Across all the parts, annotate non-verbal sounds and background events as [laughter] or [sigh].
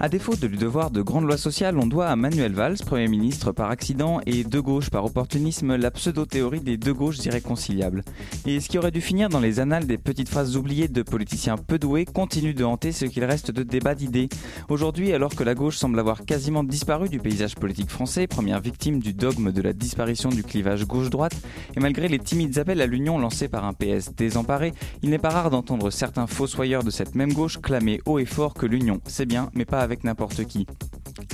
À défaut de lui devoir de grandes lois sociales, on doit à Manuel Valls, Premier ministre par accident, et de gauche par opportunisme, la pseudo-théorie des deux gauches irréconciliables. Et ce qui aurait dû finir dans les annales des petites phrases oubliées de politiciens peu doués continue de hanter ce qu'il reste de débat d'idées. Aujourd'hui, alors que la gauche semble avoir quasiment disparu du paysage politique français, première victime du dogme de la disparition du clivage gauche-droite, et malgré les timides appels à l'union lancés par un PS désemparé, il n'est pas rare d'entendre certains fossoyeurs de cette même gauche clamer haut et fort que l'union, c'est bien, mais pas avec n'importe qui.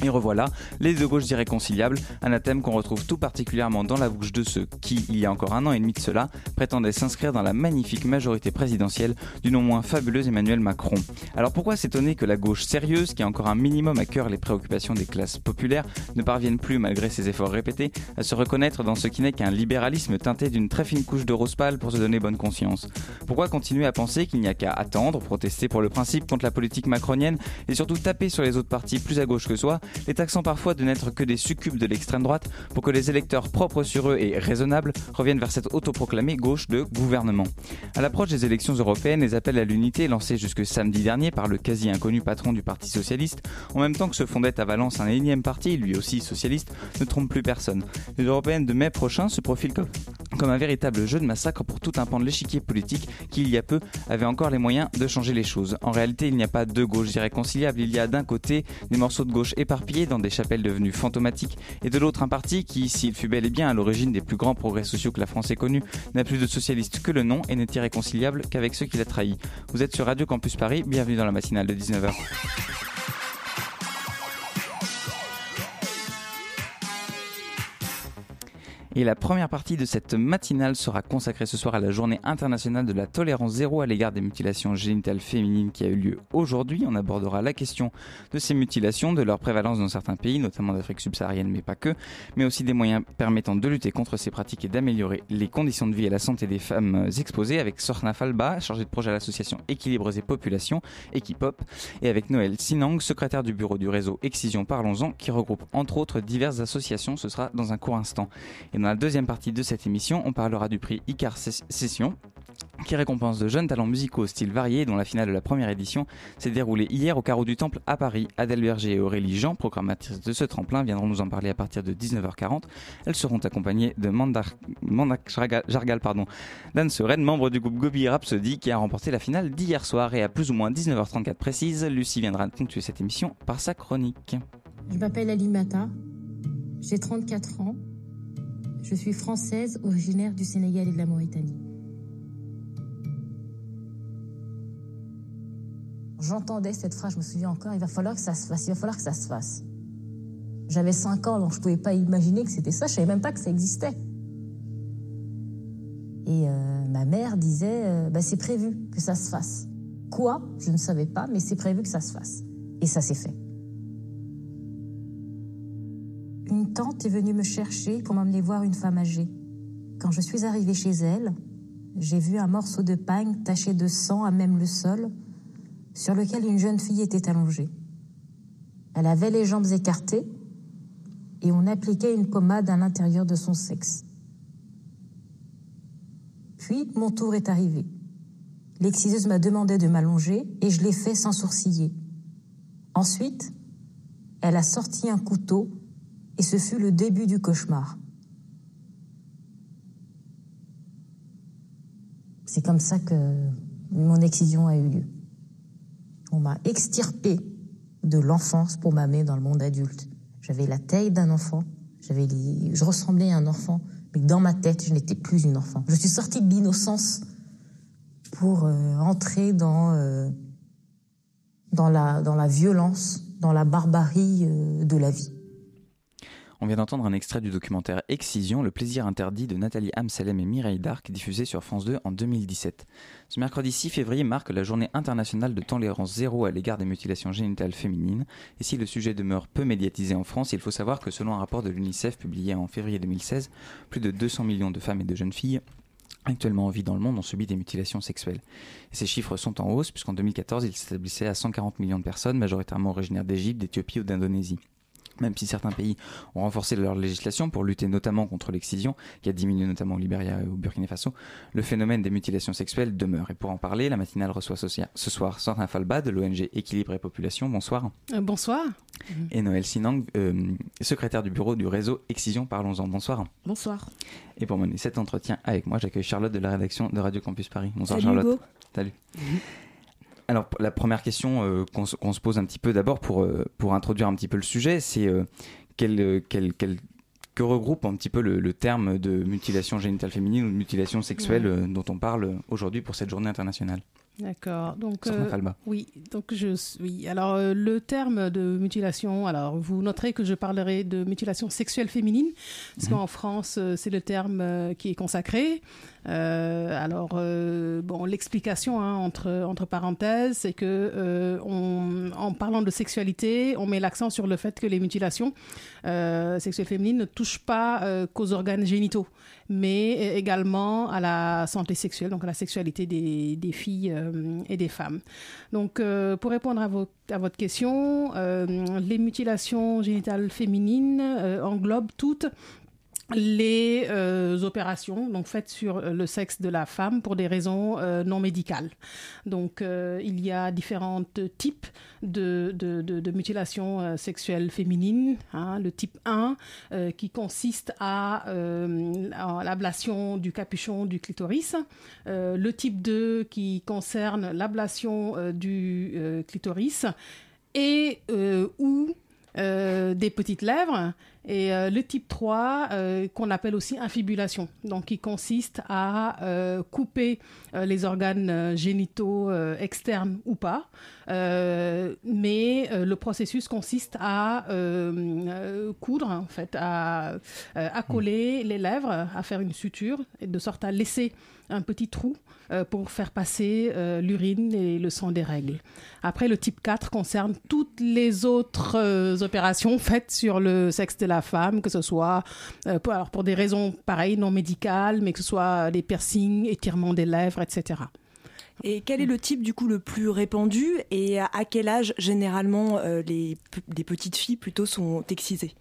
Et revoilà, les deux gauches irréconciliables, un thème qu'on retrouve tout particulièrement dans la bouche de ceux qui, il y a encore un an et demi de cela, prétendaient s'inscrire dans la magnifique majorité présidentielle du non moins fabuleux Emmanuel Macron. Alors pourquoi s'étonner que la gauche sérieuse, qui a encore un minimum à cœur les préoccupations des classes populaires, ne parvienne plus, malgré ses efforts répétés, à se reconnaître dans ce qui n'est qu'un libéralisme teinté d'une très fine couche de rose pâle pour se donner bonne conscience? Pourquoi continuer à penser qu'il n'y a qu'à attendre, protester pour le principe contre la politique macronienne et surtout taper sur les autres partis plus à gauche que soi, les taxant parfois de n'être que des succubes de l'extrême droite pour que les électeurs propres sur eux et raisonnables reviennent vers cette autoproclamée gauche de gouvernement. À l'approche des élections européennes, les appels à l'unité lancés jusque samedi dernier par le quasi inconnu patron du Parti socialiste, en même temps que se fondait à Valence un énième parti, lui aussi socialiste, ne trompent plus personne. Les européennes de mai prochain se profilent comme, comme un véritable jeu de massacre pour tout un pan de l'échiquier politique qui, il y a peu, avait encore les moyens de changer les choses. En réalité, il n'y a pas deux gauches irréconciliables, il y a d'un côté des morceaux de gauche éparpillés dans des chapelles devenues fantomatiques, et de l'autre un parti qui, s'il fut bel et bien à l'origine des plus grands progrès sociaux que la France ait connus, n'a plus de socialiste que le nom et n'est irréconciliable qu'avec ceux qui l'a trahi. Vous êtes sur Radio Campus Paris, bienvenue dans la matinale de 19h. Et la première partie de cette matinale sera consacrée ce soir à la journée internationale de la tolérance zéro à l'égard des mutilations génitales féminines qui a eu lieu aujourd'hui. On abordera la question de ces mutilations, de leur prévalence dans certains pays, notamment d'Afrique subsaharienne, mais pas que, mais aussi des moyens permettant de lutter contre ces pratiques et d'améliorer les conditions de vie et la santé des femmes exposées avec Sorna Falba, chargée de projet à l'association Équilibres et Populations, Equipop, et avec Noël Sinang, secrétaire du bureau du réseau Excision Parlons-en, qui regroupe entre autres diverses associations. Ce sera dans un court instant. Dans la deuxième partie de cette émission, on parlera du prix Icar Session qui récompense de jeunes talents musicaux au style varié dont la finale de la première édition s'est déroulée hier au carreau du Temple à Paris. Adèle Berger et Aurélie Jean, programmatrices de ce tremplin, viendront nous en parler à partir de 19h40. Elles seront accompagnées de Mandak, Jargal, pardon, Dan Seren, membre du groupe Gobi Rhapsody, qui a remporté la finale d'hier soir et à plus ou moins 19h34 précise, Lucie viendra ponctuer cette émission par sa chronique. Je m'appelle Alimata, j'ai 34 ans. Je suis française, originaire du Sénégal et de la Mauritanie. J'entendais cette phrase, je me souviens encore, il va falloir que ça se fasse, il va falloir que ça se fasse. J'avais 5 ans, donc je ne pouvais pas imaginer que c'était ça, je ne savais même pas que ça existait. Et euh, ma mère disait, euh, bah, c'est prévu que ça se fasse. Quoi? Je ne savais pas, mais c'est prévu que ça se fasse. Et ça s'est fait. Tante est venue me chercher pour m'emmener voir une femme âgée. Quand je suis arrivée chez elle, j'ai vu un morceau de pagne taché de sang à même le sol, sur lequel une jeune fille était allongée. Elle avait les jambes écartées et on appliquait une pommade à l'intérieur de son sexe. Puis mon tour est arrivé. L'exciseuse m'a demandé de m'allonger et je l'ai fait sans sourciller. Ensuite, elle a sorti un couteau et ce fut le début du cauchemar. C'est comme ça que mon excision a eu lieu. On m'a extirpé de l'enfance pour m'amener dans le monde adulte. J'avais la taille d'un enfant, j'avais je ressemblais à un enfant, mais dans ma tête, je n'étais plus une enfant. Je suis sortie de l'innocence pour euh, entrer dans, euh, dans, la, dans la violence, dans la barbarie euh, de la vie. On vient d'entendre un extrait du documentaire Excision, le plaisir interdit de Nathalie Amsalem et Mireille Darc, diffusé sur France 2 en 2017. Ce mercredi 6 février marque la journée internationale de tolérance zéro à l'égard des mutilations génitales féminines. Et si le sujet demeure peu médiatisé en France, il faut savoir que selon un rapport de l'UNICEF publié en février 2016, plus de 200 millions de femmes et de jeunes filles actuellement en vie dans le monde ont subi des mutilations sexuelles. Ces chiffres sont en hausse puisqu'en 2014, ils s'établissaient à 140 millions de personnes, majoritairement originaires d'Égypte, d'Éthiopie ou d'Indonésie. Même si certains pays ont renforcé leur législation pour lutter notamment contre l'excision, qui a diminué notamment au Libéria et au Burkina Faso, le phénomène des mutilations sexuelles demeure. Et pour en parler, la matinale reçoit ce soir Sandra Falba de l'ONG Équilibre et Population. Bonsoir. Euh, bonsoir. Et Noël Sinang, euh, secrétaire du bureau du réseau Excision Parlons-en. Bonsoir. Bonsoir. Et pour mener cet entretien avec moi, j'accueille Charlotte de la rédaction de Radio Campus Paris. Bonsoir Charlotte. Salut. Alors la première question euh, qu'on se pose un petit peu d'abord pour, euh, pour introduire un petit peu le sujet, c'est euh, quel, quel, quel, que regroupe un petit peu le, terme de mutilation génitale féminine ou de mutilation sexuelle dont on parle aujourd'hui pour cette journée internationale? D'accord. Donc oui, donc je oui. Alors le terme de mutilation, alors vous noterez que je parlerai de mutilation sexuelle féminine parce mhm. qu'en France c'est le terme qui est consacré. Euh, alors, euh, bon, l'explication hein, entre, entre parenthèses, c'est que euh, en parlant de sexualité, on met l'accent sur le fait que les mutilations sexuelles féminines ne touchent pas qu'aux organes génitaux, mais également à la santé sexuelle, donc à la sexualité des, filles et des femmes. Donc, pour répondre à, à votre question, les mutilations génitales féminines englobent toutes les euh, opérations donc faites sur euh, le sexe de la femme pour des raisons euh, non médicales. Donc il y a différents types de, mutilations sexuelles féminines. Hein. le type 1 qui consiste à, l'ablation du capuchon du clitoris. le type 2 qui concerne l'ablation du clitoris et ou des petites lèvres et euh, le type 3, euh, qu'on appelle aussi infibulation, donc qui consiste à euh, couper les organes génitaux externes ou pas. Mais le processus consiste à coudre, en fait, à, à coller les lèvres, à faire une suture, de sorte à laisser un petit trou euh, pour faire passer euh, l'urine et le sang des règles. Après, le type 4 concerne toutes les autres euh, opérations faites sur le sexe de la femme, que ce soit pour, alors pour des raisons pareilles, non médicales, mais que ce soit des piercings, étirements des lèvres, etc. Et quel est le type du coup le plus répandu et à quel âge généralement les, les petites filles plutôt sont excisées?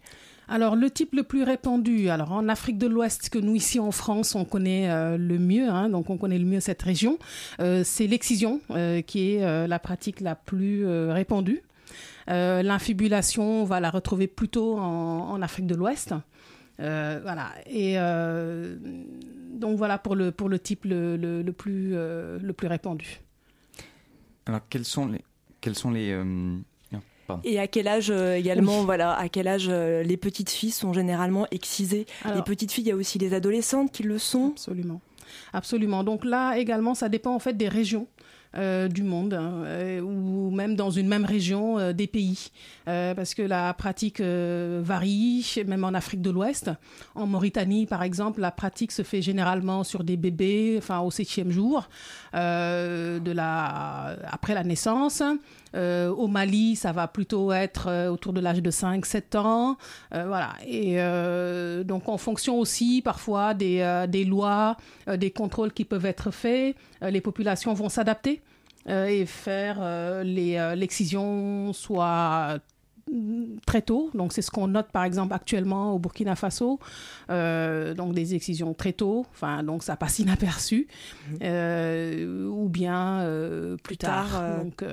Alors le type le plus répandu, alors en Afrique de l'Ouest que nous ici en France on connaît euh, le mieux, hein, donc on connaît le mieux cette région, euh, c'est l'excision euh, qui est la pratique la plus répandue. L'infibulation, on va la retrouver plutôt en, Afrique de l'Ouest. voilà. Et donc voilà pour le pour le type le, le, plus le plus répandu. Alors quels sont les quels sont les et à quel âge euh, également, voilà, à quel âge euh, les petites filles sont généralement excisées? Les petites filles, il y a aussi les adolescentes qui le sont? Absolument. Absolument. Donc là également, ça dépend en fait des régions. Euh, du monde hein, ou même dans une même région des pays. Parce que la pratique varie même en Afrique de l'Ouest. En Mauritanie par exemple la pratique se fait généralement sur des bébés enfin au septième jour après la naissance euh, au Mali, ça va plutôt être euh, autour de l'âge de 5-7 ans. Euh, voilà. Et donc, en fonction aussi parfois des, des lois, des contrôles qui peuvent être faits, les populations vont s'adapter et faire l'excision soit très tôt. Donc, c'est ce qu'on note, par exemple, actuellement au Burkina Faso. Euh, donc, des excisions très tôt. Enfin, donc, ça passe inaperçu. Mhm. Euh, ou bien euh, plus, tard. donc,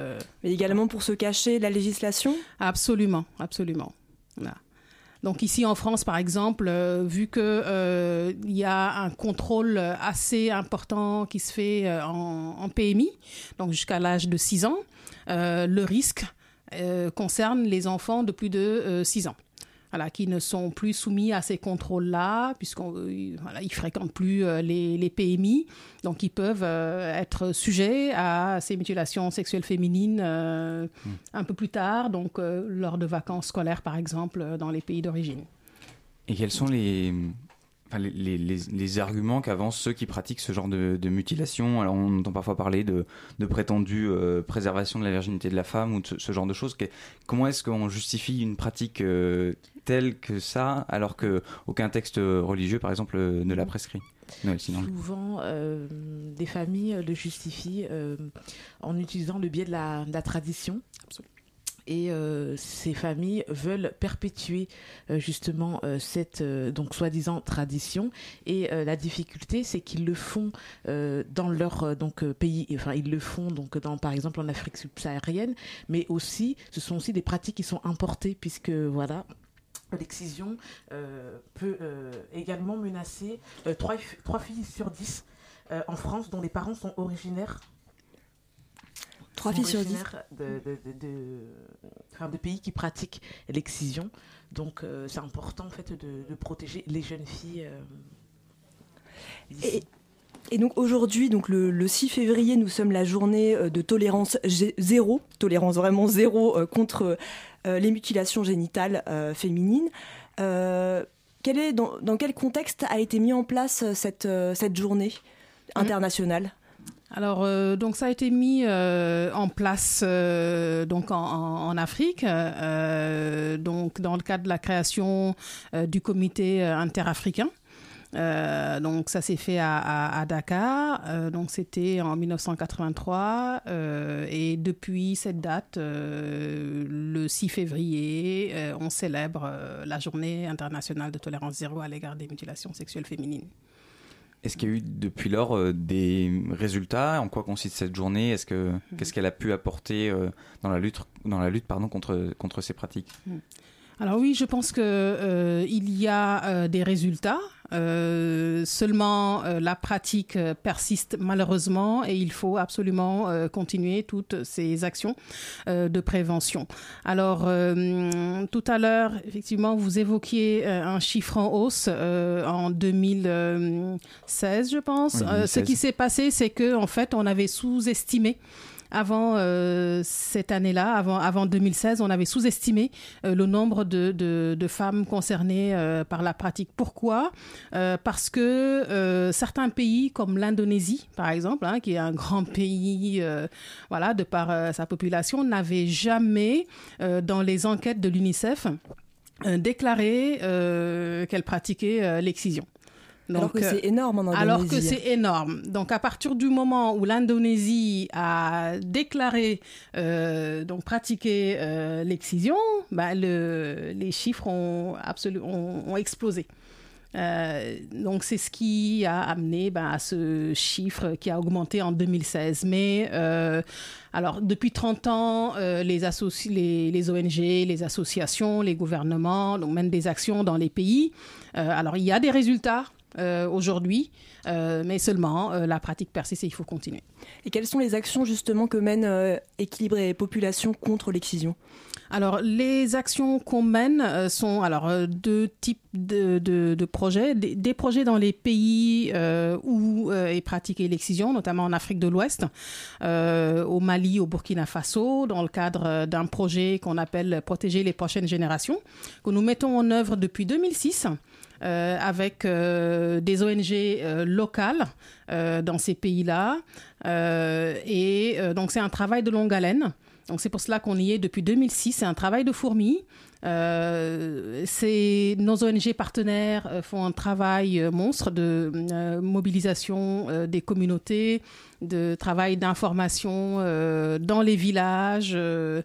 Mais également pour se cacher la législation? Absolument, absolument. Donc ici en France, par exemple, vu que il y a un contrôle assez important qui se fait en, en, PMI, donc jusqu'à l'âge de 6 ans, le risque euh, concerne les enfants de plus de 6 euh, ans. Voilà, qui ne sont plus soumis à ces contrôles-là, puisqu'ils euh, voilà, fréquentent plus les, PMI, donc ils peuvent être sujets à ces mutilations sexuelles féminines hmm. un peu plus tard, donc lors de vacances scolaires par exemple, dans les pays d'origine. Et quels sont les, les, les, arguments qu'avancent ceux qui pratiquent ce genre de, mutilation. Alors on entend parfois parler de, de prétendue euh, préservation de la virginité de la femme ou de ce, genre de choses. comment est-ce qu'on justifie une pratique euh, telle que ça alors qu'aucun texte religieux, par exemple, ne la prescrit? Souvent, euh, des familles le justifient en utilisant le biais de la, de la tradition. Absolument. Et euh, ces familles veulent perpétuer euh, justement euh, cette donc soi-disant tradition. Et la difficulté, c'est qu'ils le font dans leur donc pays. Enfin, ils le font donc dans par exemple en Afrique subsaharienne, mais aussi ce sont aussi des pratiques qui sont importées puisque voilà l'excision peut également menacer 3, 3, filles sur 10 en France dont les parents sont originaires Trois filles sur dix. De, de, pays qui pratiquent l'excision. Donc, euh, c'est important en fait de, protéger les jeunes filles. Euh, et, donc aujourd'hui, donc le, 6 février, nous sommes la journée euh, de tolérance zéro, tolérance vraiment zéro contre les mutilations génitales féminines. Quel est, dans, dans, quel contexte a été mis en place cette, cette journée mmh. Alors, euh, donc ça a été mis euh, en place euh, donc en, Afrique, donc dans le cadre de la création du comité interafricain. donc ça s'est fait à, Dakar, donc c'était en 1983 et depuis cette date, le 6 février, on célèbre la journée internationale de tolérance zéro à l'égard des mutilations sexuelles féminines. Est-ce qu'il y a eu depuis lors euh, des résultats? En quoi consiste cette journée? Est-ce que mhm. qu'est-ce qu'elle a pu apporter euh, dans la lutte dans la lutte pardon contre contre ces pratiques? Mhm. Alors oui, je pense que euh, il y a des résultats. Euh, seulement, euh, la pratique euh, persiste malheureusement et il faut absolument continuer toutes ces actions de prévention. Alors, tout à l'heure, effectivement, vous évoquiez un chiffre en hausse en 2016, je pense. ce qui s'est passé, c'est que en fait, on avait sous-estimé avant euh, cette année-là, avant, avant 2016, on avait sous-estimé euh, le nombre de, de, femmes concernées euh, par la pratique. Pourquoi? Parce que certains pays, comme l'Indonésie, par exemple, hein, qui est un grand pays, voilà, de par sa population, n'avaient jamais, dans les enquêtes de l'UNICEF, déclaré qu'elle pratiquait l'excision alors que euh, c'est énorme en Indonésie. Alors que c'est énorme. Donc à partir du moment où l'Indonésie a déclaré euh, donc pratiquer euh, l'excision, bah, le, les chiffres ont explosé. donc c'est ce qui a amené bah, à ce chiffre qui a augmenté en 2016. Mais alors depuis 30 ans, les, les, les, ONG, les associations, les gouvernements donc mènent des actions dans les pays. alors il y a des résultats. Euh, aujourd'hui, euh, mais seulement euh, la pratique persiste et il faut continuer. Et quelles sont les actions justement que mène Équilibré Population contre l'excision? Alors, les actions qu'on mène sont alors deux types de, de, projets. Des, projets dans les pays où est pratiquée l'excision, notamment en Afrique de l'Ouest, au Mali, au Burkina Faso, dans le cadre d'un projet qu'on appelle Protéger les prochaines générations, que nous mettons en œuvre depuis 2006. Euh, avec euh, des ONG euh, locales dans ces pays-là. et donc c'est un travail de longue haleine. Donc c'est pour cela qu'on y est depuis 2006. C'est un travail de fourmi. Euh, nos ONG partenaires font un travail monstre de mobilisation des communautés, de travail d'information dans les villages, de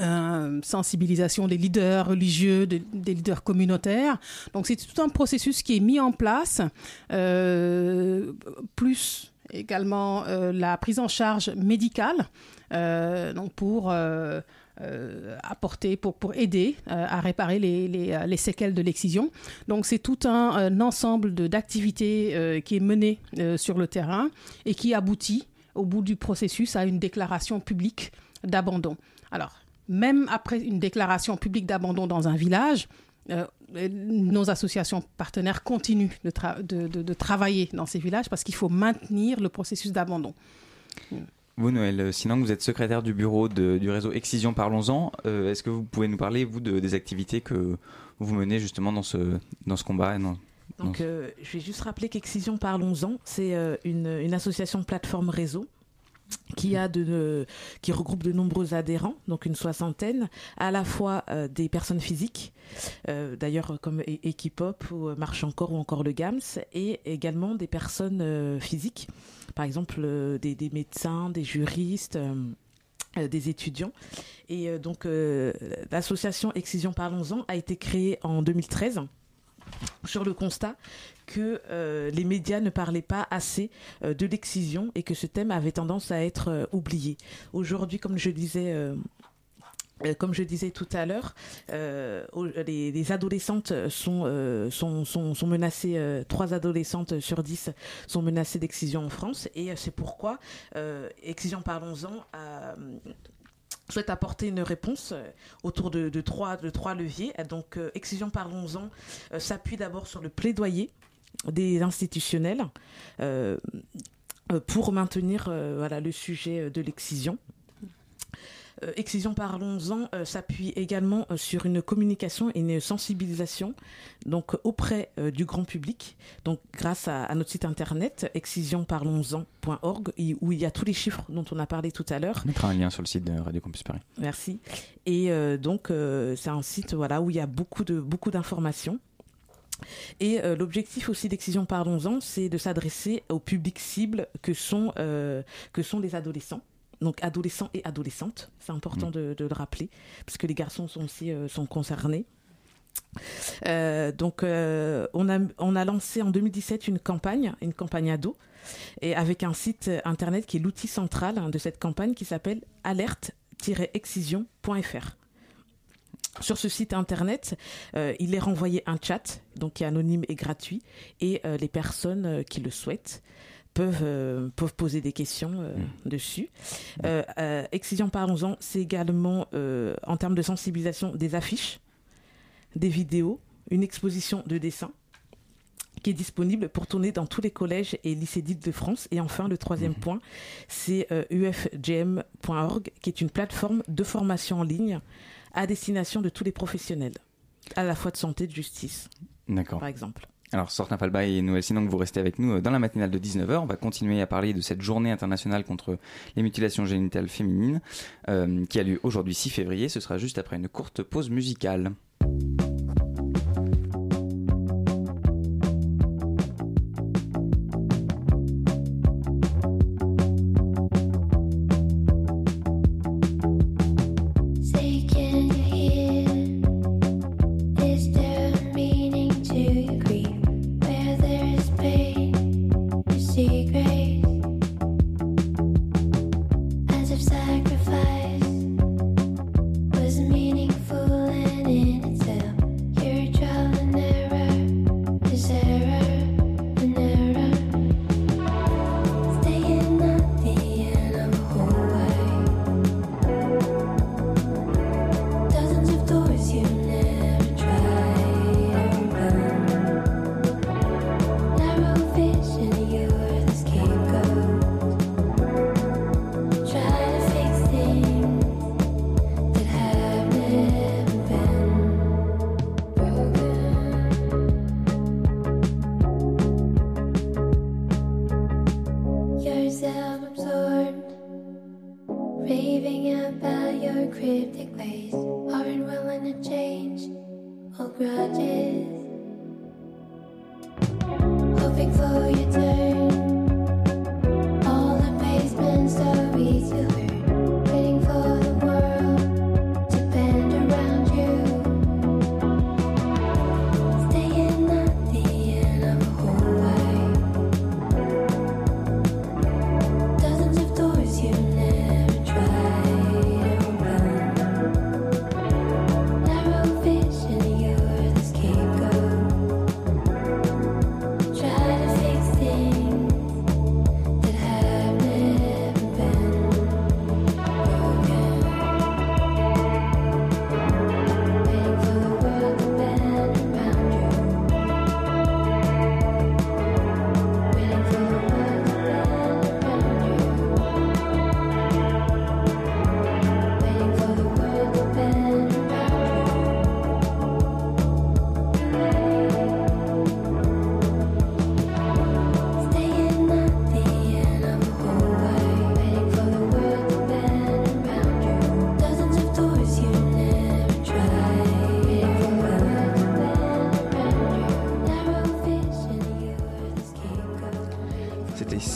euh, sensibilisation des leaders religieux, des, leaders communautaires. Donc c'est tout un processus qui est mis en place, euh, plus également euh, la prise en charge médicale, donc pour apporter, pour, pour aider à réparer les, les, les, séquelles de l'excision. Donc c'est tout un, un ensemble d'activités qui est mené sur le terrain et qui aboutit au bout du processus à une déclaration publique d'abandon. Alors, même après une déclaration publique d'abandon dans un village, euh, nos associations partenaires continuent de, travailler dans ces villages parce qu'il faut maintenir le processus d'abandon. Vous, Noël Sinon, vous êtes secrétaire du bureau du réseau Excision Parlons-en. Est-ce que vous pouvez nous parler, vous, de, des activités que vous menez justement dans ce, dans ce combat Donc, je vais juste rappeler qu'Excision Parlons-en, c'est une, une association plateforme réseau qui regroupe de nombreux adhérents, donc une soixantaine, à la fois euh, des personnes physiques, euh, d'ailleurs comme Equipop ou euh, Marche encore ou encore le GAMS, et également des personnes physiques, par exemple des, des, médecins, des juristes. des étudiants. Et donc, l'association Excision Parlons-en a été créée en 2013 sur le constat que euh, les médias ne parlaient pas assez euh, de l'excision et que ce thème avait tendance à être euh, oublié. Aujourd'hui, comme je disais comme je disais tout à l'heure, les, adolescentes sont, sont, sont, menacées, trois adolescentes sur dix sont menacées d'excision en France, et c'est pourquoi Excision Parlons-en souhaite apporter une réponse euh, autour de, trois, leviers. Donc, euh, Excision Parlons-en euh, s'appuie d'abord sur le plaidoyer des institutionnels pour maintenir le sujet de l'excision. Euh, Excision Parlons-en euh, s'appuie également euh, sur une communication et une sensibilisation donc auprès du grand public. Donc grâce à, notre site internet excisionparlonsen.org où il y a tous les chiffres dont on a parlé tout à l'heure. On mettra un lien sur le site de Radio Campus Paris. Merci. Et donc c'est un site voilà où il y a beaucoup de beaucoup d'informations. Et l'objectif aussi d'Excision Parlons-en, c'est de s'adresser au public cible que sont, que sont les adolescents donc adolescents et adolescentes. C'est important mm. de, le rappeler, parce que les garçons sont aussi euh, sont concernés. Euh, donc, euh, on, a, on a lancé en 2017 une campagne, une campagne ado, et avec un site internet qui est l'outil central hein, de cette campagne qui s'appelle alerte-excision.fr. Sur ce site internet, il est renvoyé un chat, donc qui est anonyme et gratuit, et les personnes qui le souhaitent peuvent, euh, peuvent poser des questions euh, mm. dessus. Euh, Excision Parlons-en, c'est également, en termes de sensibilisation, des affiches, des vidéos, une exposition de dessins qui est disponible pour tourner dans tous les collèges et lycées d'Île-de-France. Et enfin, le troisième mm-hmm. point, c'est ufgm.org, qui est une plateforme de formation en ligne à destination de tous les professionnels, à la fois de santé, de justice, par exemple. Alors, Sortin Falba et Noël Sinon, que vous restez avec nous euh, dans la matinale de 19h. On va continuer à parler de cette journée internationale contre les mutilations génitales féminines euh, qui a lieu aujourd'hui 6 février. Ce sera juste après une courte pause musicale.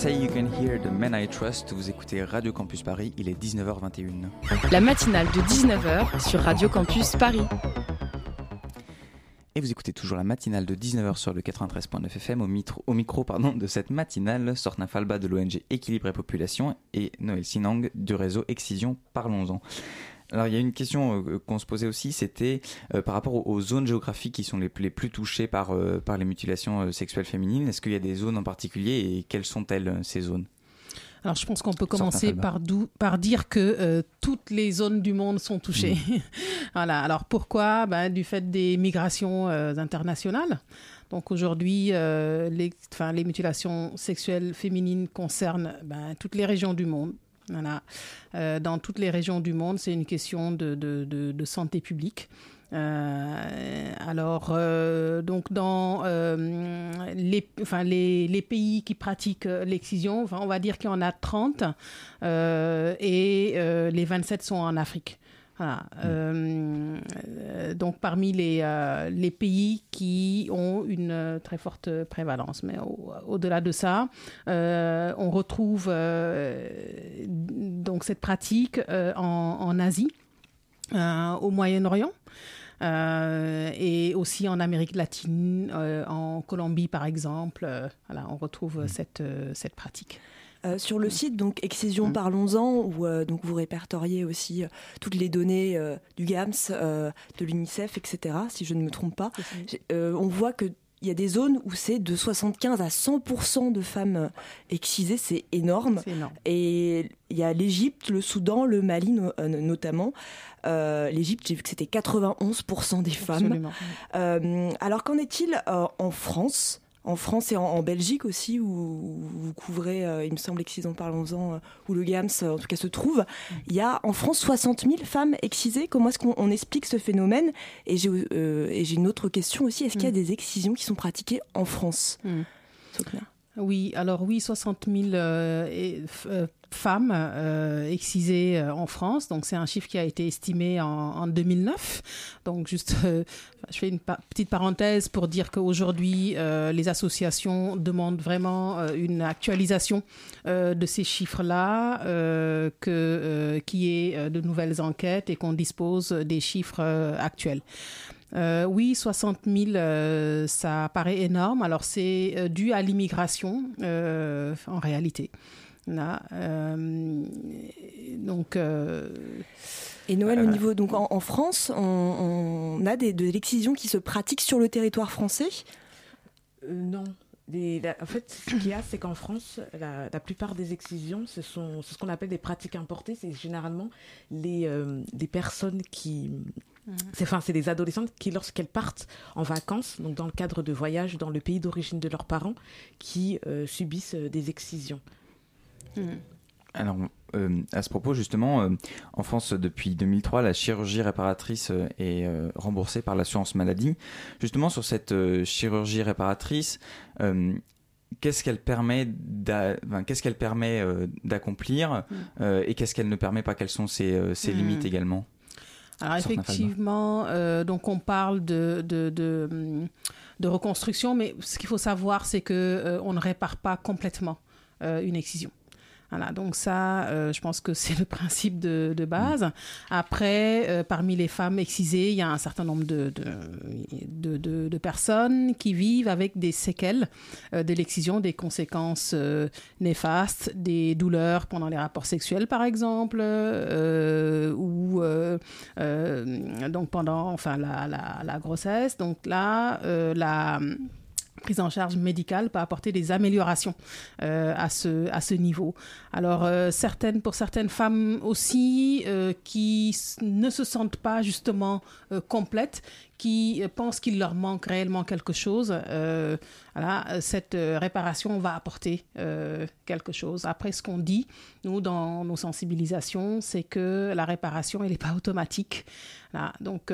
De Men I Trust. Vous écoutez Radio Campus Paris, il est 19h21. La matinale de 19h sur Radio Campus Paris. Et vous écoutez toujours la matinale de 19h sur le 93.9 FM au, au micro pardon, de cette matinale, Sortna Falba de l'ONG Équilibre et Population et Noël Sinang du réseau Excision Parlons-en. Alors il y a une question euh, qu'on se posait aussi, c'était euh, par rapport aux, zones géographiques qui sont les, plus touchées par, euh, par les mutilations sexuelles féminines. Est-ce qu'il y a des zones en particulier et quelles sont-elles ces zones? Alors, je pense qu'on peut commencer par, par, dire que toutes les zones du monde sont touchées. Mm. [laughs] voilà. Alors, pourquoi? Ben, Du fait des migrations internationales. Donc, aujourd'hui, les, les mutilations sexuelles féminines concernent ben, toutes les régions du monde. Voilà. Euh, dans toutes les régions du monde, c'est une question de, de, de, santé publique. Euh, alors, euh, donc dans les, enfin, les, les, pays qui pratiquent l'excision, on va dire qu'il y en a 30 et les 27 sont en Afrique. Voilà. Euh, donc parmi les, euh, les, pays qui ont une très forte prévalence. Mais au-delà de ça, euh, on retrouve donc cette pratique en, en, Asie, au Moyen-Orient. et aussi en Amérique latine, en Colombie par exemple, voilà, on retrouve mmh. cette, cette pratique. Euh, sur le site donc Excision mm. Parlons-en où euh, donc vous répertoriez aussi euh, toutes les données du GAMS, de l'UNICEF, etc. Si je ne me trompe pas, on voit que il y a des zones où c'est de 75 à 100% de femmes excisées, c'est énorme. énorme. Et il y a l'Égypte, le Soudan, le Mali notamment. L'Égypte, j'ai vu que c'était 91% des femmes. alors qu'en est-il en France? En France et en, Belgique aussi, où, vous couvrez, euh, il me semble, Excision Parlons-en, euh, où le GAMS euh, en tout cas se trouve. Il y a en France 60 000 femmes excisées. Comment est-ce qu'on explique ce phénomène? Et j'ai une autre question aussi, est-ce qu'il y a mm. des excisions qui sont pratiquées en France? Mm. Oui, alors oui, 60 000 femmes euh, excisées euh, en France. Donc c'est un chiffre qui a été estimé en, 2009. Donc juste, euh, je fais une petite parenthèse pour dire qu'aujourd'hui, les associations demandent vraiment une actualisation de ces chiffres-là, que qu'il y ait de nouvelles enquêtes et qu'on dispose des chiffres actuels. Oui, 60 000, ça paraît énorme. Alors c'est dû à l'immigration en réalité. Euh, donc. Euh, et Noël, au niveau donc en, France, on, a des, de l'excision qui se pratique sur le territoire français? Euh, Non. en fait, ce qu'il y a, c'est qu'en France, la, plupart des excisions, ce sont ce qu'on appelle des pratiques importées. C'est généralement les, des personnes qui. C'est enfin, des adolescentes qui, lorsqu'elles partent en vacances, donc dans le cadre de voyages dans le pays d'origine de leurs parents, qui subissent des excisions. Hmm. Alors, euh, à ce propos, justement, euh, en France, depuis 2003, la chirurgie réparatrice euh, est remboursée par l'assurance maladie. Justement, sur cette chirurgie réparatrice, qu'est-ce qu'elle permet qu'est-ce qu'elle permet d'accomplir hmm. et qu'est-ce qu'elle ne permet pas? Quelles sont ses, ses hmm. limites également? Alors effectivement, donc on parle de, de, de, reconstruction, mais ce qu'il faut savoir, c'est que on ne répare pas complètement une excision. Voilà, donc ça, euh, je pense que c'est le principe de, de base. Après, euh, parmi les femmes excisées, il y a un certain nombre de, de, de, de personnes qui vivent avec des séquelles euh, de l'excision, des conséquences néfastes, des douleurs pendant les rapports sexuels, par exemple, ou donc pendant enfin la, la, la, grossesse. Donc là, la prise en charge médicale peut apporter des améliorations euh, à, ce, à ce niveau. Alors, euh, certaines, pour certaines femmes aussi euh, qui ne se sentent pas justement complètes, qui pensent qu'il leur manque réellement quelque chose, voilà, cette réparation va apporter quelque chose. Après, ce qu'on dit, nous, dans nos sensibilisations, c'est que la réparation, elle n'est pas automatique. Donc,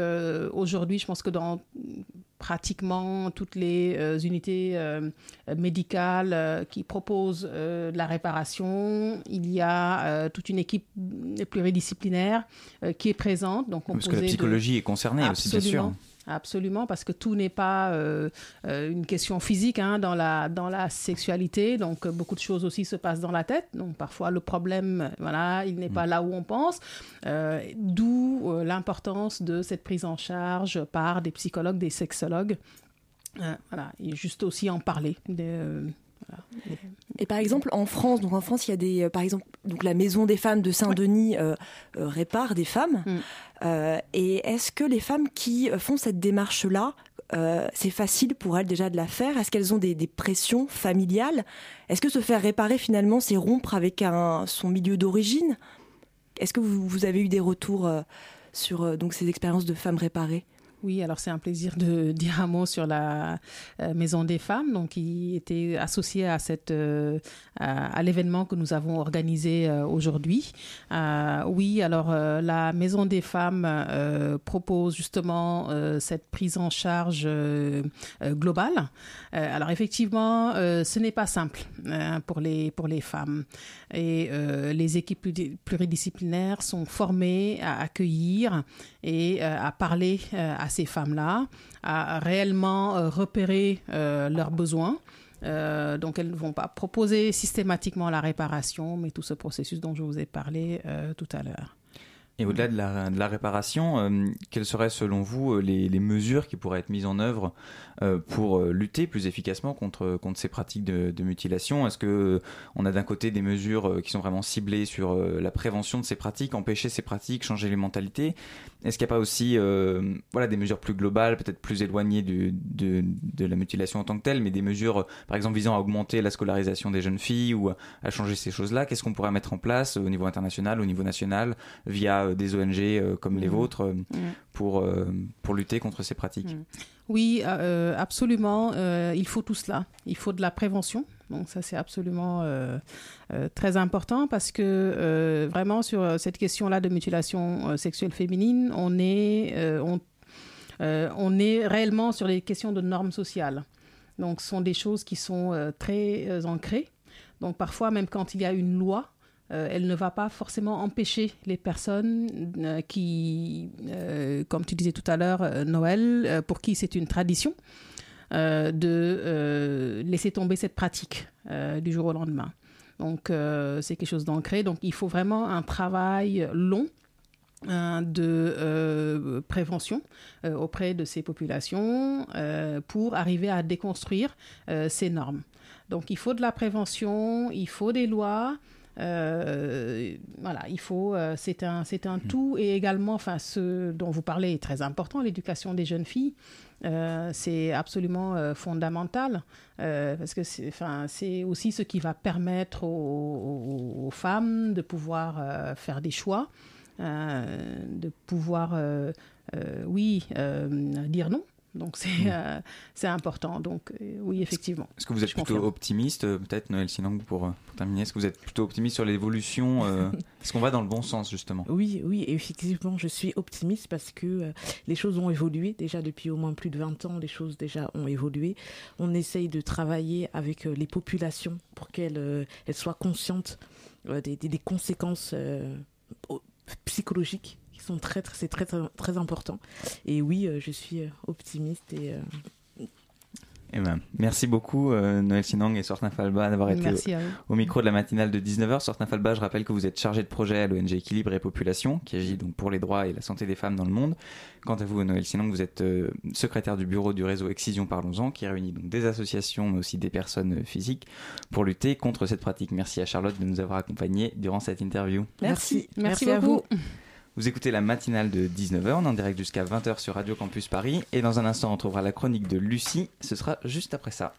aujourd'hui, je pense que dans pratiquement toutes les euh, unités euh, médicales euh, qui proposent la réparation. Il y a toute une équipe pluridisciplinaire qui est présente. Donc Parce que la psychologie est concernée aussi, bien sûr. Absolument, parce que tout n'est pas euh, euh, une question physique hein, dans, la, dans la sexualité. Donc, beaucoup de choses aussi se passent dans la tête. Donc, parfois, le problème, voilà, il n'est pas mm. là où on pense. D'où l'importance de cette prise en charge par des psychologues, des sexologues. voilà, et juste aussi en parler. Et par exemple, en France, donc en France, il y a des, euh, par exemple, donc la Maison des femmes de Saint-Denis euh, euh, répare des femmes. Mm. et est-ce que les femmes qui font cette démarche-là, c'est facile pour elles déjà de la faire? Est-ce qu'elles ont des, pressions familiales? Est-ce que se faire réparer finalement, c'est rompre avec un, son milieu d'origine? Est-ce que vous, vous, avez eu des retours sur donc ces expériences de femmes réparées? Oui, alors c'est un plaisir de [laughs] dire un mot sur la euh, Maison des femmes, donc qui était associée à cette euh, à, l'événement que nous avons organisé euh, aujourd'hui. oui, alors la Maison des femmes propose justement cette prise en charge globale. alors effectivement, ce n'est pas simple pour les pour les femmes et les équipes pluridisciplinaires sont formées à accueillir et à parler à ces femmes-là à réellement euh, repérer euh, leurs besoins. Euh, donc elles ne vont pas proposer systématiquement la réparation, mais tout ce processus dont je vous ai parlé tout à l'heure. Et au-delà de la, réparation, quelles seraient selon vous les, mesures qui pourraient être mises en œuvre euh, pour euh, lutter plus efficacement contre, contre ces pratiques de, de mutilation Est-ce que euh, on a d'un côté des mesures qui sont vraiment ciblées sur la prévention de ces pratiques, empêcher ces pratiques, changer les mentalités? Est-ce qu'il n'y a pas aussi voilà, des mesures plus globales, peut-être plus éloignées de, de, de, la mutilation en tant que telle, mais des mesures, par exemple, visant à augmenter la scolarisation des jeunes filles ou à changer ces choses-là? Qu'est-ce qu'on pourrait mettre en place au niveau international, au niveau national, via des ONG comme les mmh. vôtres, mmh. pour, pour lutter contre ces pratiques? Mmh. Oui, euh, absolument. Euh, il faut tout cela. Il faut de la prévention. Donc ça, c'est absolument euh, très important parce que vraiment sur cette question-là de mutilation sexuelle féminine, on est, on, on, est réellement sur les questions de normes sociales. Donc ce sont des choses qui sont très ancrées. Donc parfois, même quand il y a une loi, euh, elle ne va pas forcément empêcher les personnes euh, qui, euh, comme tu disais tout à l'heure, Noël, pour qui c'est une tradition, de laisser tomber cette pratique du jour au lendemain. Donc c'est quelque chose d'ancré. Donc il faut vraiment un travail long de prévention auprès de ces populations pour arriver à déconstruire ces normes. Donc il faut de la prévention, il faut des lois, euh, voilà, il faut, euh, c'est un, c'est un mmh. tout et également, enfin, ce dont vous parlez est très important, l'éducation des jeunes filles. Euh, c'est absolument fondamental parce que c'est, enfin, c'est aussi ce qui va permettre aux, aux femmes de pouvoir faire des choix, de pouvoir, oui, dire non donc c'est mm. euh, c'est important. Donc euh, oui, effectivement. Est-ce que vous êtes plutôt optimiste, euh, peut-être Noël Sinang, pour, pour terminer Est-ce que vous êtes plutôt optimiste sur l'évolution [laughs] Est-ce qu'on va dans le bon sens justement? Oui, oui, effectivement, je suis optimiste parce que les choses ont évolué déjà depuis au moins plus de 20 ans. Les choses déjà ont évolué. On essaye de travailler avec les populations pour qu'elles elles soient conscientes des, des, des, conséquences psychologiques sont très, très c'est très, très, important. Et oui, euh, je suis euh, optimiste et eh ben, merci beaucoup euh, Noël Sinang et Sortin Falba d'avoir été au, micro de la matinale de 19h. Sortin Falba, je rappelle que vous êtes chargé de projet à l'ONG Équilibre et Population, qui agit donc pour les droits et la santé des femmes dans le monde. Quant à vous, Noël Sinang, vous êtes secrétaire du bureau du réseau Excision Parlons-en, qui réunit donc des associations mais aussi des personnes physiques pour lutter contre cette pratique. Merci à Charlotte de nous avoir accompagnés durant cette interview. Merci, merci, à vous. Vous écoutez la matinale de 19h, on est en direct jusqu'à 20h sur Radio Campus Paris. Et dans un instant, on retrouvera la chronique de Lucie. Ce sera juste après ça.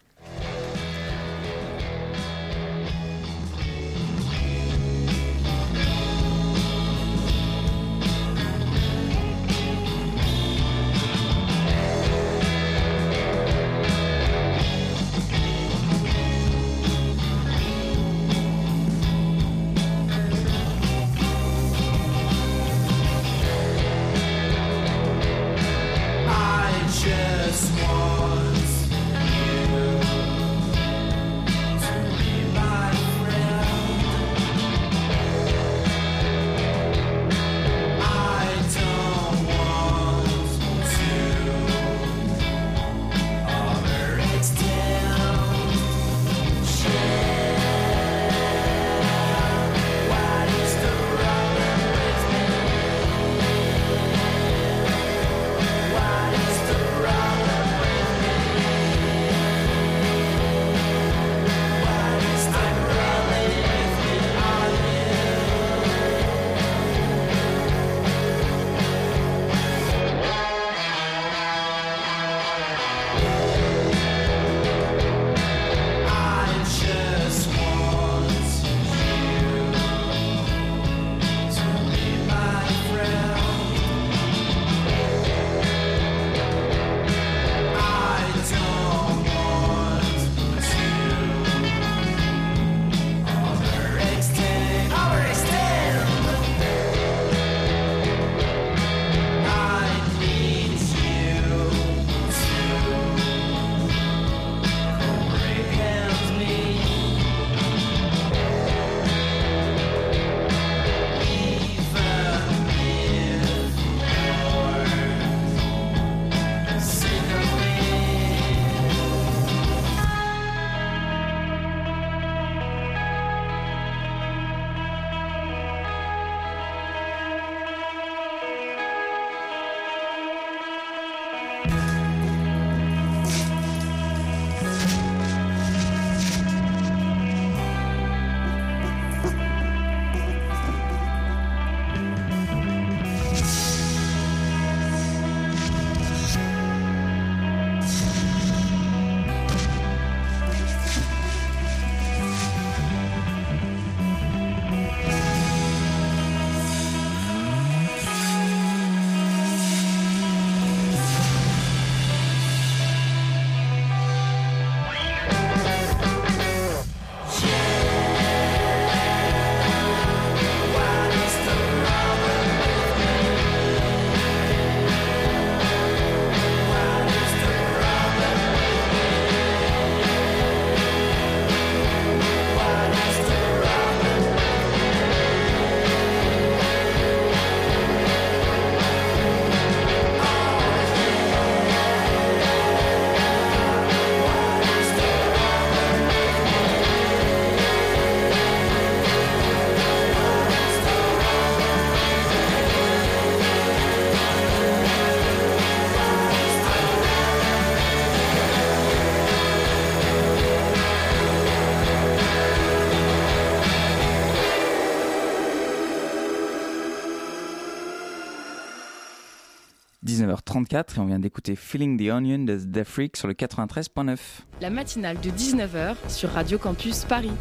19h34 et on vient d'écouter Feeling the Onion de The Freak sur le 93.9. La matinale de 19h sur Radio Campus Paris.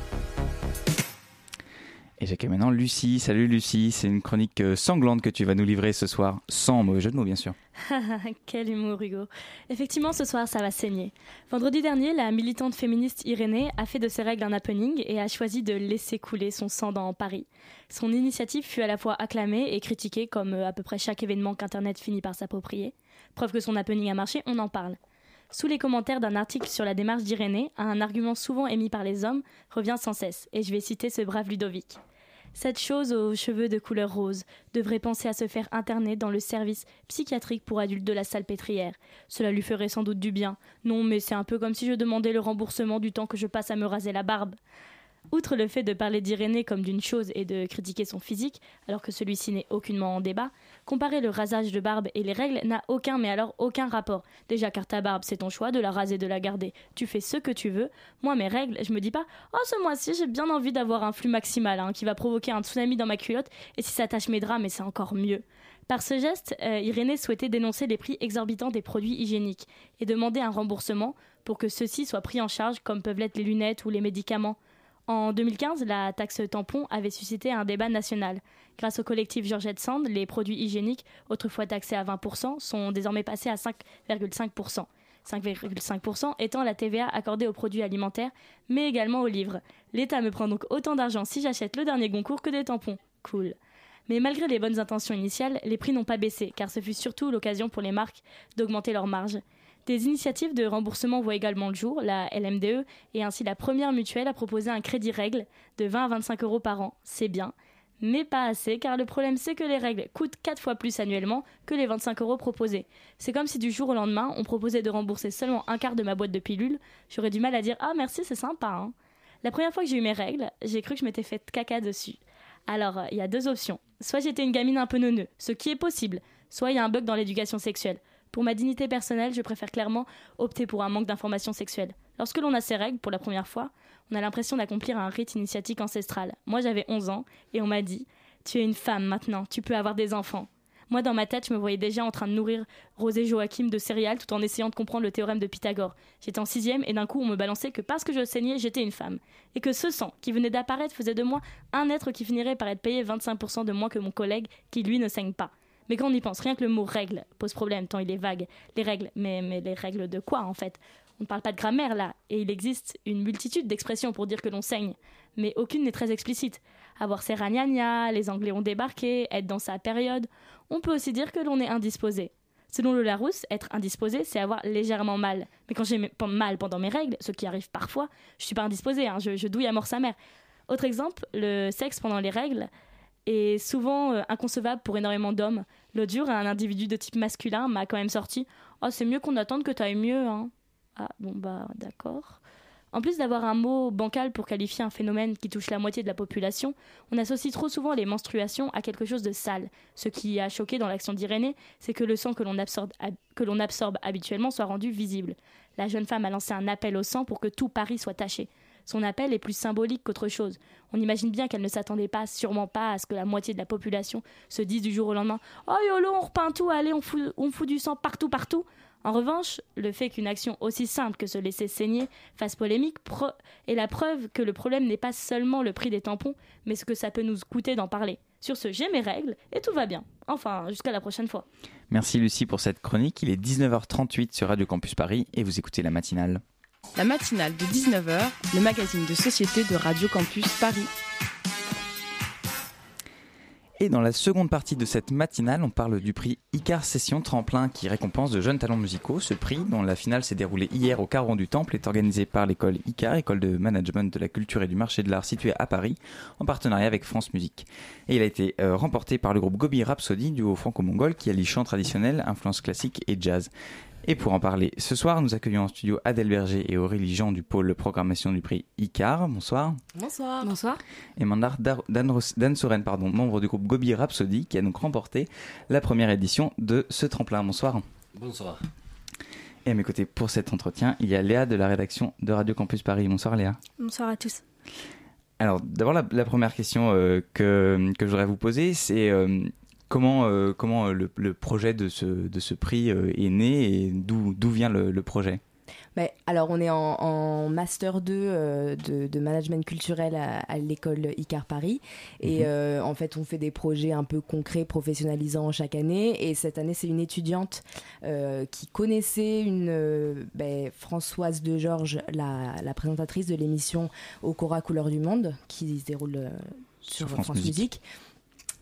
Et j'accueille maintenant Lucie. Salut Lucie, c'est une chronique euh, sanglante que tu vas nous livrer ce soir, sans mauvais jeu de mots bien sûr. [laughs] Quel humour Hugo. Effectivement ce soir ça va saigner. Vendredi dernier, la militante féministe Irénée a fait de ses règles un happening et a choisi de laisser couler son sang dans Paris. Son initiative fut à la fois acclamée et critiquée comme euh, à peu près chaque événement qu'Internet finit par s'approprier. Preuve que son happening a marché, on en parle. Sous les commentaires d'un article sur la démarche d'Irénée, un argument souvent émis par les hommes revient sans cesse, et je vais citer ce brave Ludovic. Cette chose aux cheveux de couleur rose devrait penser à se faire interner dans le service psychiatrique pour adultes de la salpêtrière. Cela lui ferait sans doute du bien. Non, mais c'est un peu comme si je demandais le remboursement du temps que je passe à me raser la barbe. Outre le fait de parler d'Irénée comme d'une chose et de critiquer son physique, alors que celui-ci n'est aucunement en débat, comparer le rasage de barbe et les règles n'a aucun, mais alors aucun rapport. Déjà car ta barbe, c'est ton choix de la raser, de la garder. Tu fais ce que tu veux. Moi, mes règles, je me dis pas, oh, ce mois-ci, j'ai bien envie d'avoir un flux maximal, hein, qui va provoquer un tsunami dans ma culotte, et si ça tâche mes draps, mais c'est encore mieux. Par ce geste, euh, Irénée souhaitait dénoncer les prix exorbitants des produits hygiéniques et demander un remboursement pour que ceux-ci soient pris en charge comme peuvent l'être les lunettes ou les médicaments. En 2015, la taxe tampon avait suscité un débat national. Grâce au collectif Georgette Sand, les produits hygiéniques, autrefois taxés à 20%, sont désormais passés à 5,5%. 5,5% étant la TVA accordée aux produits alimentaires, mais également aux livres. L'État me prend donc autant d'argent si j'achète le dernier Goncourt que des tampons. Cool. Mais malgré les bonnes intentions initiales, les prix n'ont pas baissé, car ce fut surtout l'occasion pour les marques d'augmenter leurs marges. Des initiatives de remboursement voient également le jour. La LMDE est ainsi la première mutuelle à proposer un crédit règle de 20 à 25 euros par an. C'est bien, mais pas assez, car le problème c'est que les règles coûtent 4 fois plus annuellement que les 25 euros proposés. C'est comme si du jour au lendemain, on proposait de rembourser seulement un quart de ma boîte de pilules. J'aurais du mal à dire Ah merci, c'est sympa. Hein. La première fois que j'ai eu mes règles, j'ai cru que je m'étais fait caca dessus. Alors, il y a deux options. Soit j'étais une gamine un peu neuneux, ce qui est possible, soit il y a un bug dans l'éducation sexuelle. Pour ma dignité personnelle, je préfère clairement opter pour un manque d'informations sexuelles. Lorsque l'on a ses règles pour la première fois, on a l'impression d'accomplir un rite initiatique ancestral. Moi, j'avais 11 ans et on m'a dit Tu es une femme maintenant, tu peux avoir des enfants. Moi, dans ma tête, je me voyais déjà en train de nourrir Rosé Joachim de céréales tout en essayant de comprendre le théorème de Pythagore. J'étais en sixième et d'un coup, on me balançait que parce que je saignais, j'étais une femme. Et que ce sang qui venait d'apparaître faisait de moi un être qui finirait par être payé 25% de moins que mon collègue qui, lui, ne saigne pas. Mais quand on y pense, rien que le mot règle pose problème, tant il est vague. Les règles, mais, mais les règles de quoi en fait? On ne parle pas de grammaire là, et il existe une multitude d'expressions pour dire que l'on saigne, mais aucune n'est très explicite. Avoir ses ragnagnas, les Anglais ont débarqué, être dans sa période. On peut aussi dire que l'on est indisposé. Selon le Larousse, être indisposé, c'est avoir légèrement mal. Mais quand j'ai mal pendant mes règles, ce qui arrive parfois, je suis pas indisposé, hein, je, je douille à mort sa mère. Autre exemple, le sexe pendant les règles, est souvent euh, inconcevable pour énormément d'hommes. L'autre jour, un individu de type masculin m'a quand même sorti Oh, c'est mieux qu'on attende que tu ailles mieux. Hein. Ah, bon, bah, d'accord. En plus d'avoir un mot bancal pour qualifier un phénomène qui touche la moitié de la population, on associe trop souvent les menstruations à quelque chose de sale. Ce qui a choqué dans l'action d'Irénée, c'est que le sang que l'on absorbe habituellement soit rendu visible. La jeune femme a lancé un appel au sang pour que tout Paris soit taché. Son appel est plus symbolique qu'autre chose. On imagine bien qu'elle ne s'attendait pas, sûrement pas, à ce que la moitié de la population se dise du jour au lendemain Oh yolo, on repeint tout, allez, on fout, on fout du sang partout, partout. En revanche, le fait qu'une action aussi simple que se laisser saigner fasse polémique est la preuve que le problème n'est pas seulement le prix des tampons, mais ce que ça peut nous coûter d'en parler. Sur ce, j'ai mes règles et tout va bien. Enfin, jusqu'à la prochaine fois. Merci Lucie pour cette chronique. Il est 19h38 sur Radio Campus Paris et vous écoutez la matinale. La matinale de 19h, le magazine de société de Radio Campus Paris. Et dans la seconde partie de cette matinale, on parle du prix Icar Session Tremplin qui récompense de jeunes talents musicaux. Ce prix, dont la finale s'est déroulée hier au Carreau du Temple, est organisé par l'école Icar, école de management de la culture et du marché de l'art située à Paris, en partenariat avec France Musique. Et il a été euh, remporté par le groupe Gobi Rhapsody, duo franco-mongol qui allie chant traditionnel, influence classique et jazz. Et pour en parler ce soir, nous accueillons en studio Adèle Berger et Aurélie Jean du pôle programmation du prix ICAR. Bonsoir. Bonsoir. Bonsoir. Et Mandar Dan Soren, pardon, membre du groupe Gobi Rhapsody, qui a donc remporté la première édition de ce tremplin. Bonsoir. Bonsoir. Et à mes côtés pour cet entretien, il y a Léa de la rédaction de Radio Campus Paris. Bonsoir Léa. Bonsoir à tous. Alors d'abord la, première question euh, que, que je voudrais vous poser, c'est euh, comment, comment le, projet de ce, de ce prix est né et d'où vient le projet? Alors, on est en, Master 2 euh, de, management culturel à, l'école ICAR Paris. Et mhm. euh, en fait, on fait des projets un peu concrets, professionnalisants chaque année. Et cette année, c'est une étudiante euh, qui connaissait une ben, Françoise de Georges, la, présentatrice de l'émission Au Cora Couleur du Monde, qui se déroule sur, France, Musique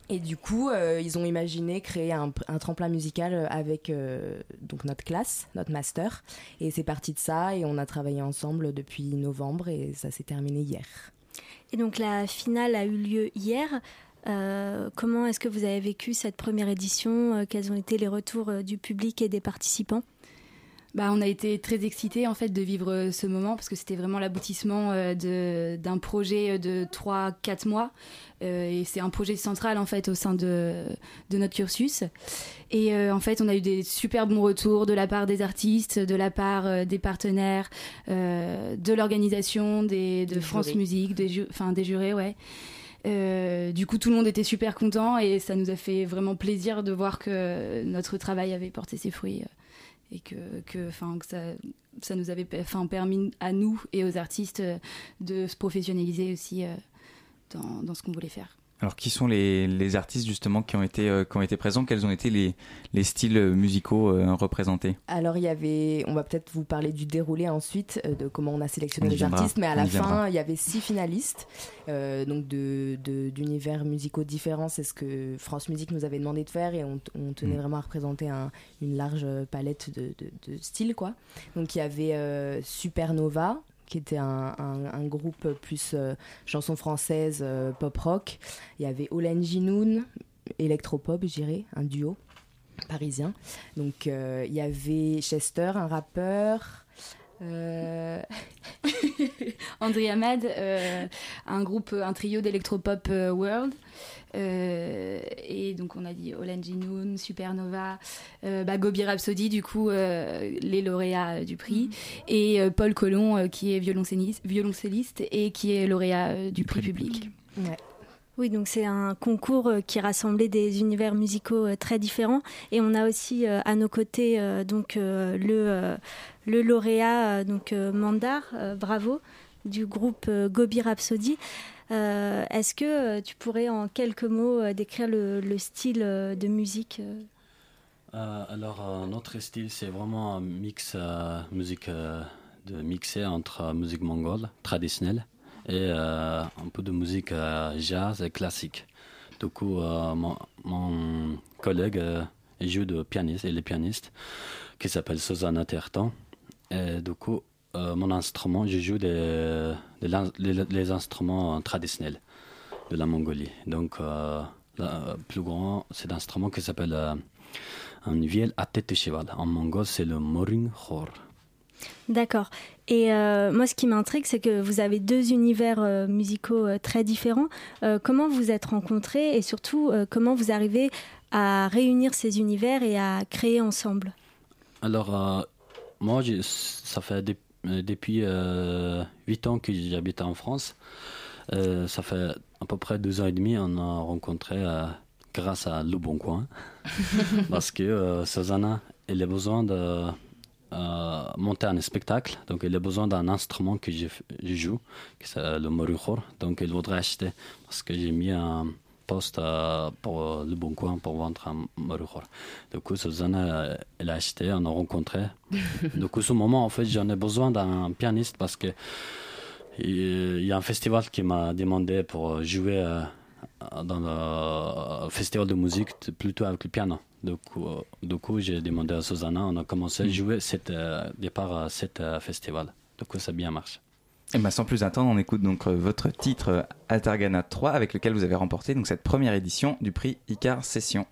et du coup, euh, ils ont imaginé créer un, tremplin musical euh, avec euh, donc notre classe, notre master. Et c'est parti de ça et on a travaillé ensemble depuis novembre et ça s'est terminé hier. Et donc la finale a eu lieu hier. comment est-ce que vous avez vécu cette première édition? Quels ont été les retours du public et des participants? Bah, on a été très excités en fait de vivre euh, ce moment parce que c'était vraiment l'aboutissement euh, d'un projet de 3-4 mois. Euh, et c'est un projet central en fait au sein de, de notre cursus. Et en fait on a eu des super bons retours de la part des artistes, de la part des partenaires, de l'organisation, de France Musique, des, enfin, des jurés ouais. du coup, tout le monde était super content et ça nous a fait vraiment plaisir de voir que notre travail avait porté ses fruits et que, ça, ça nous avait permis à nous et aux artistes euh, de se professionnaliser aussi euh, dans ce qu'on voulait faire. Alors, qui sont les, les, artistes justement qui ont été, euh, qui ont été présents? Quels ont été les, les styles musicaux euh, représentés? Alors, il y avait, on va peut-être vous parler du déroulé ensuite, euh, de comment on a sélectionné les artistes, mais à la fin, il y avait six finalistes, donc d'univers de, d'univers musicaux différents. C'est ce que France Musique nous avait demandé de faire et on, on tenait mm. vraiment à représenter un, une large palette de, de, de, styles, quoi. Donc, il y avait Supernova, qui était un, groupe plus euh, chanson française, euh, pop rock. Il y avait Olen Ginoun, électropop, je un duo parisien. Donc euh, il y avait Chester, un rappeur. [laughs] André Ahmad, un groupe, un trio d'électropop world. Euh, et donc on a dit Olan Jinoun, Supernova, euh, bah, Gobi Rhapsody, du coup euh, les lauréats du prix, mm. et Paul Colomb qui est violoncelliste, violoncelliste et qui est lauréat du prix public. Oui, donc c'est un concours qui rassemblait des univers musicaux très différents. Et on a aussi à nos côtés donc le, le lauréat donc Mandar, bravo, du groupe Gobi Rhapsody. Euh, est-ce que euh, tu pourrais en quelques mots euh, décrire le, style de musique Alors, notre style, c'est vraiment un mix musique de mixer entre musique mongole traditionnelle et un peu de musique jazz et classique. Du coup, mon, collègue joue de pianiste, il est pianiste, qui s'appelle Susanna Tertan. Et du coup, euh, mon instrument, je joue des, les, instruments traditionnels de la Mongolie. Donc, euh, le plus grand, c'est l'instrument qui s'appelle euh, un vielle à tête de cheval. En mongol, c'est le moring khor. D'accord. Et moi, ce qui m'intrigue, c'est que vous avez deux univers musicaux très différents. comment vous êtes rencontrés et surtout, comment vous arrivez à réunir ces univers et à créer ensemble? Alors, moi, ça fait des euh, depuis 8 euh, ans que j'habite en France. Euh, ça fait à peu près deux ans et demi, on a rencontré grâce à Le Bon Coin. [laughs] parce que Susanna, elle a besoin de monter un spectacle. Donc, elle a besoin d'un instrument que je, joue, qui c'est le morukhor. Donc, elle voudrait acheter parce que j'ai mis un poste pour le bon coin pour vendre un maruchor. Du coup, Susanna, elle a acheté, on a rencontré. [laughs] du coup, ce moment, en fait, j'en ai besoin d'un pianiste parce que il y a un festival qui m'a demandé pour jouer euh, dans le festival de musique plutôt avec le piano. Du coup, du coup j'ai demandé à Susanna, on a commencé à mm. jouer cette, euh, départ à ce euh, festival. Du coup, ça a bien marché. Et bah sans plus attendre, on écoute donc euh, votre titre euh, Altargana 3 avec lequel vous avez remporté donc cette première édition du prix Icar Session.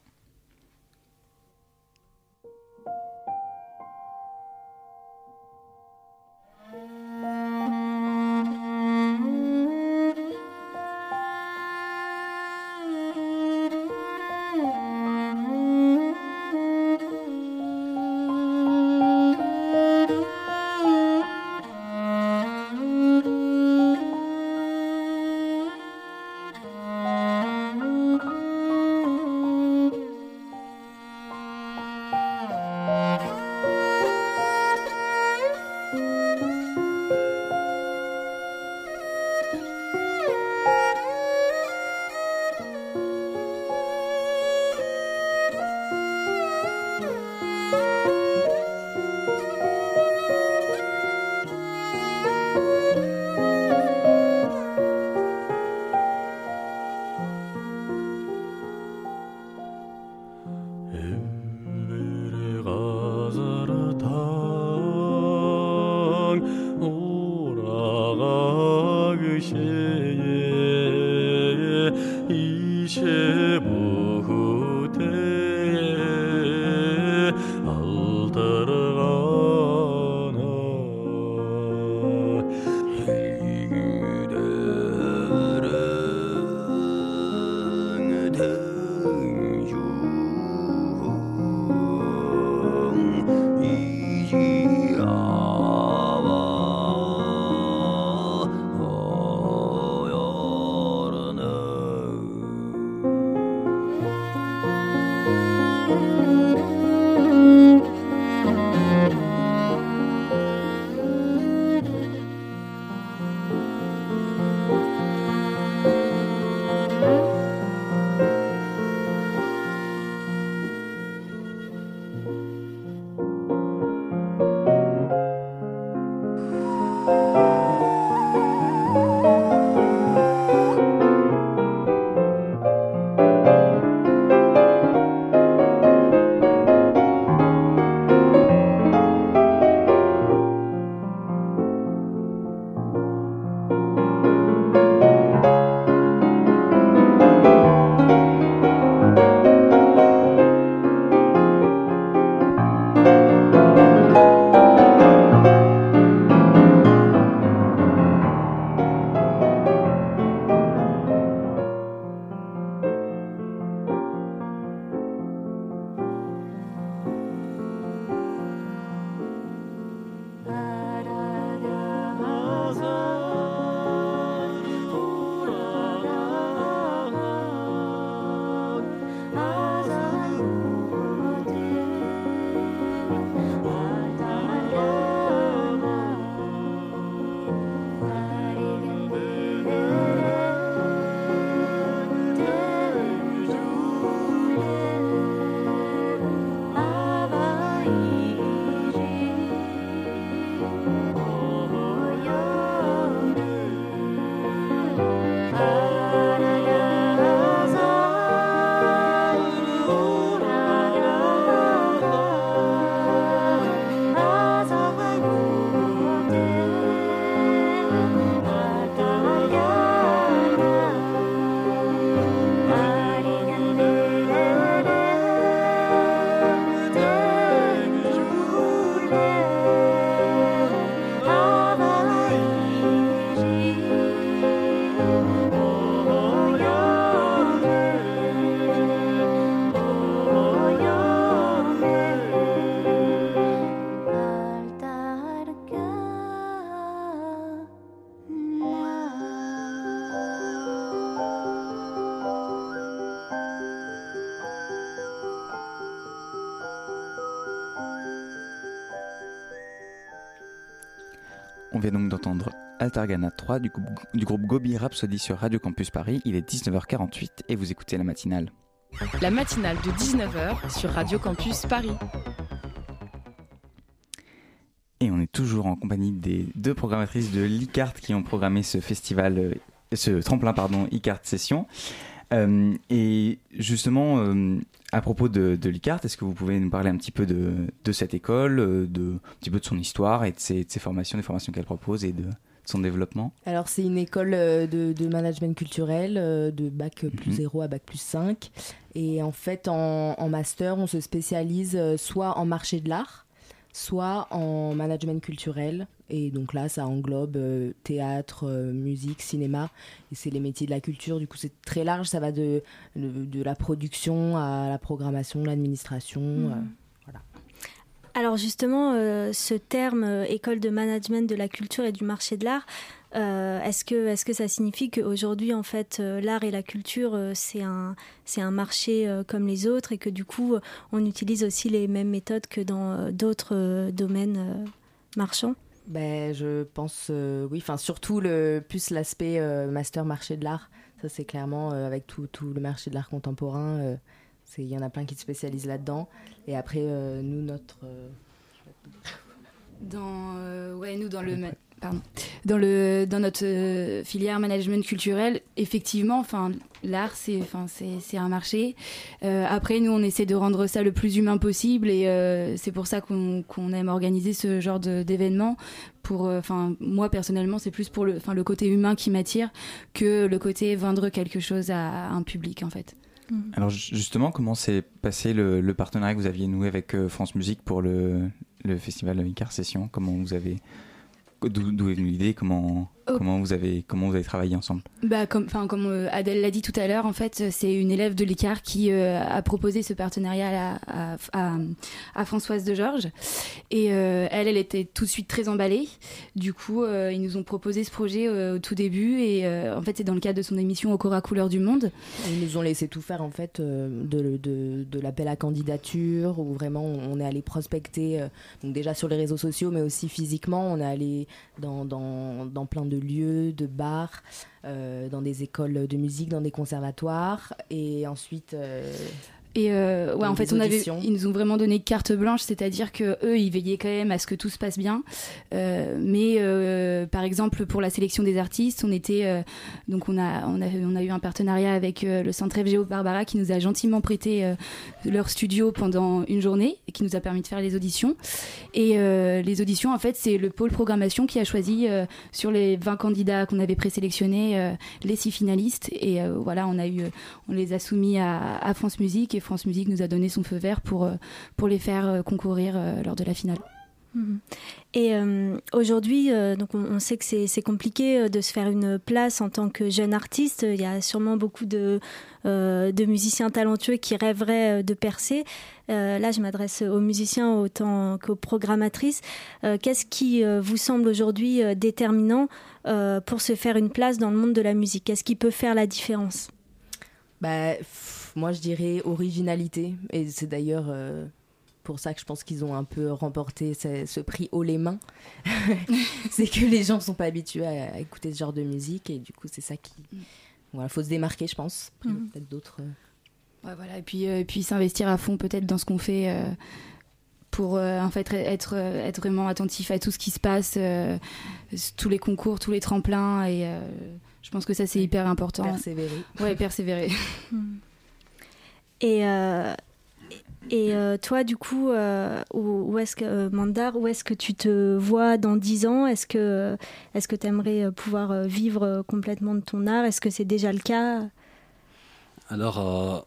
Vient donc d'entendre Altargana 3 du, du groupe Gobi Rhapsody sur Radio Campus Paris. Il est 19h48 et vous écoutez la matinale. La matinale de 19h sur Radio Campus Paris. Et on est toujours en compagnie des deux programmatrices de l'ICART qui ont programmé ce festival, euh, ce tremplin, pardon, ICART Session. Euh, et justement, euh, à propos de, de l'ICART, est-ce que vous pouvez nous parler un petit peu de, de cette école, de, un petit peu de son histoire et de ses, de ses formations, des formations qu'elle propose et de, son développement? Alors c'est une école de, de, management culturel de bac plus 0 mhm. à bac plus 5. Et en fait en, en, master on se spécialise soit en marché de l'art, soit en management culturel. Et donc là, ça englobe euh, théâtre, euh, musique, cinéma. Et c'est les métiers de la culture. Du coup, c'est très large. Ça va de, de, la production à la programmation, l'administration. Mmh. Euh, voilà. Alors justement, ce terme école de management de la culture et du marché de l'art, est-ce que, est que ça signifie qu'aujourd'hui, en fait, l'art et la culture, c'est un, un marché comme les autres et que du coup, on utilise aussi les mêmes méthodes que dans d'autres domaines marchands? Ben, Je pense, oui, enfin, surtout le, plus l'aspect master marché de l'art. Ça, c'est clairement avec tout, tout, le marché de l'art contemporain. Il y en a plein qui se spécialisent là-dedans. Et après, nous, notre. Dans, ouais, nous, dans le dans le dans notre euh, filière management culturel, effectivement, enfin l'art c'est enfin c'est un marché. Euh, après nous on essaie de rendre ça le plus humain possible et euh, c'est pour ça qu'on aime organiser ce genre d'événements. Pour enfin moi personnellement c'est plus pour le enfin le côté humain qui m'attire que le côté vendre quelque chose à, un public en fait. Mmh. Alors justement, comment s'est passé le, le, partenariat que vous aviez noué avec France Musique pour le, le festival Icar Session Comment vous avez D'où est venue l'idée Comment Oh. Comment vous avez comment vous avez travaillé ensemble Bah comme enfin comme euh, Adèle l'a dit tout à l'heure, en fait, c'est une élève de l'ICAR qui euh, a proposé ce partenariat à, à, à, Françoise de Georges et euh, elle elle était tout de suite très emballée. Du coup, ils nous ont proposé ce projet au tout début et en fait, c'est dans le cadre de son émission Au Cora couleur du monde. Ils nous ont laissé tout faire en fait de, de, de l'appel à candidature où vraiment on est allé prospecter donc déjà sur les réseaux sociaux mais aussi physiquement, on est allé dans, dans, dans plein de lieux, de bars, euh, dans des écoles de musique, dans des conservatoires. Et ensuite, euh, et euh, ouais, en fait, on avait, ils nous ont vraiment donné carte blanche, c'est-à-dire que eux, ils veillaient quand même à ce que tout se passe bien. Euh, mais euh, par exemple, pour la sélection des artistes, on était donc on a, on a on a eu un partenariat avec le Centre FGO Barbara qui nous a gentiment prêté leur studio pendant une journée et qui nous a permis de faire les auditions. Et les auditions, en fait, c'est le pôle programmation qui a choisi sur les 20 candidats qu'on avait présélectionnés les six finalistes. Et voilà, on a eu, on les a soumis à, à France Musique France Musique nous a donné son feu vert pour, euh, pour les faire euh, concourir euh, lors de la finale. Mhm. Et aujourd'hui, donc on, sait que c'est compliqué de se faire une place en tant que jeune artiste. Il y a sûrement beaucoup de, de musiciens talentueux qui rêveraient de percer. là, je m'adresse aux musiciens autant qu'aux programmatrices. Qu'est-ce qui vous semble aujourd'hui déterminant pour se faire une place dans le monde de la musique? Qu'est-ce qui peut faire la différence? Bah, moi je dirais originalité. Et c'est d'ailleurs euh, pour ça que je pense qu'ils ont un peu remporté ce, prix haut les mains. [laughs] c'est que les gens ne sont pas habitués à, écouter ce genre de musique et du coup c'est ça qui... Voilà, faut se démarquer je pense. Mm. Peut-être d'autres... Euh. Ouais, voilà, et puis, euh, et puis s'investir à fond peut-être dans ce qu'on fait pour en fait être, être vraiment attentif à tout ce qui se passe, tous les concours, tous les tremplins et je pense que ça c'est hyper important. Persévérer. Ouais, persévérer. [laughs] Mm. Et, euh, et euh, toi, du coup, euh, où, est-ce que, Mandar, où est-ce que tu te vois dans 10 ans? Est-ce que est-ce que tu aimerais pouvoir vivre complètement de ton art? Est-ce que c'est déjà le cas? Alors,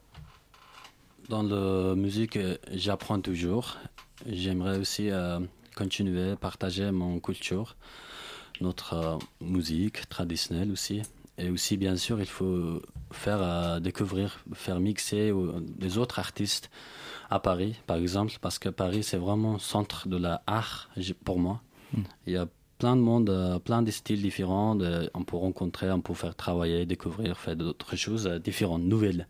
dans la musique, j'apprends toujours. J'aimerais aussi continuer à partager mon culture, notre musique traditionnelle aussi. Et aussi, bien sûr, il faut faire euh, découvrir, faire mixer euh, des autres artistes à Paris, par exemple, parce que Paris, c'est vraiment centre de l'art pour moi. Hmm. Il y a plein de monde, euh, plein de styles différents. on peut rencontrer, on peut faire travailler, découvrir, faire d'autres choses différentes, nouvelles.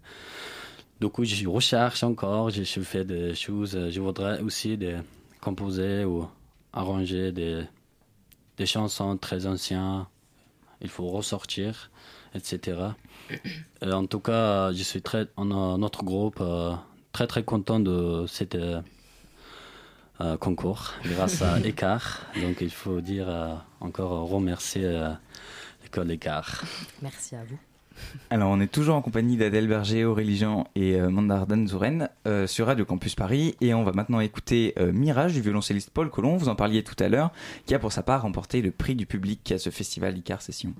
Du coup, je recherche encore, je, je fais des choses. Je voudrais aussi de composer ou arranger des des chansons très anciennes, il faut ressortir, etc. en tout cas, je suis très, notre groupe, très très content de cette concours grâce à [laughs] Écart. Donc il faut dire encore remercier l'école Écart. Merci à vous. Alors, on est toujours en compagnie d'Adèle Berger, Aurélie Jean et euh, Mandardan Zouren euh, sur Radio Campus Paris. Et on va maintenant écouter euh, Mirage du violoncelliste Paul Colomb, vous en parliez tout à l'heure, qui a pour sa part remporté le prix du public à ce festival Icar Session.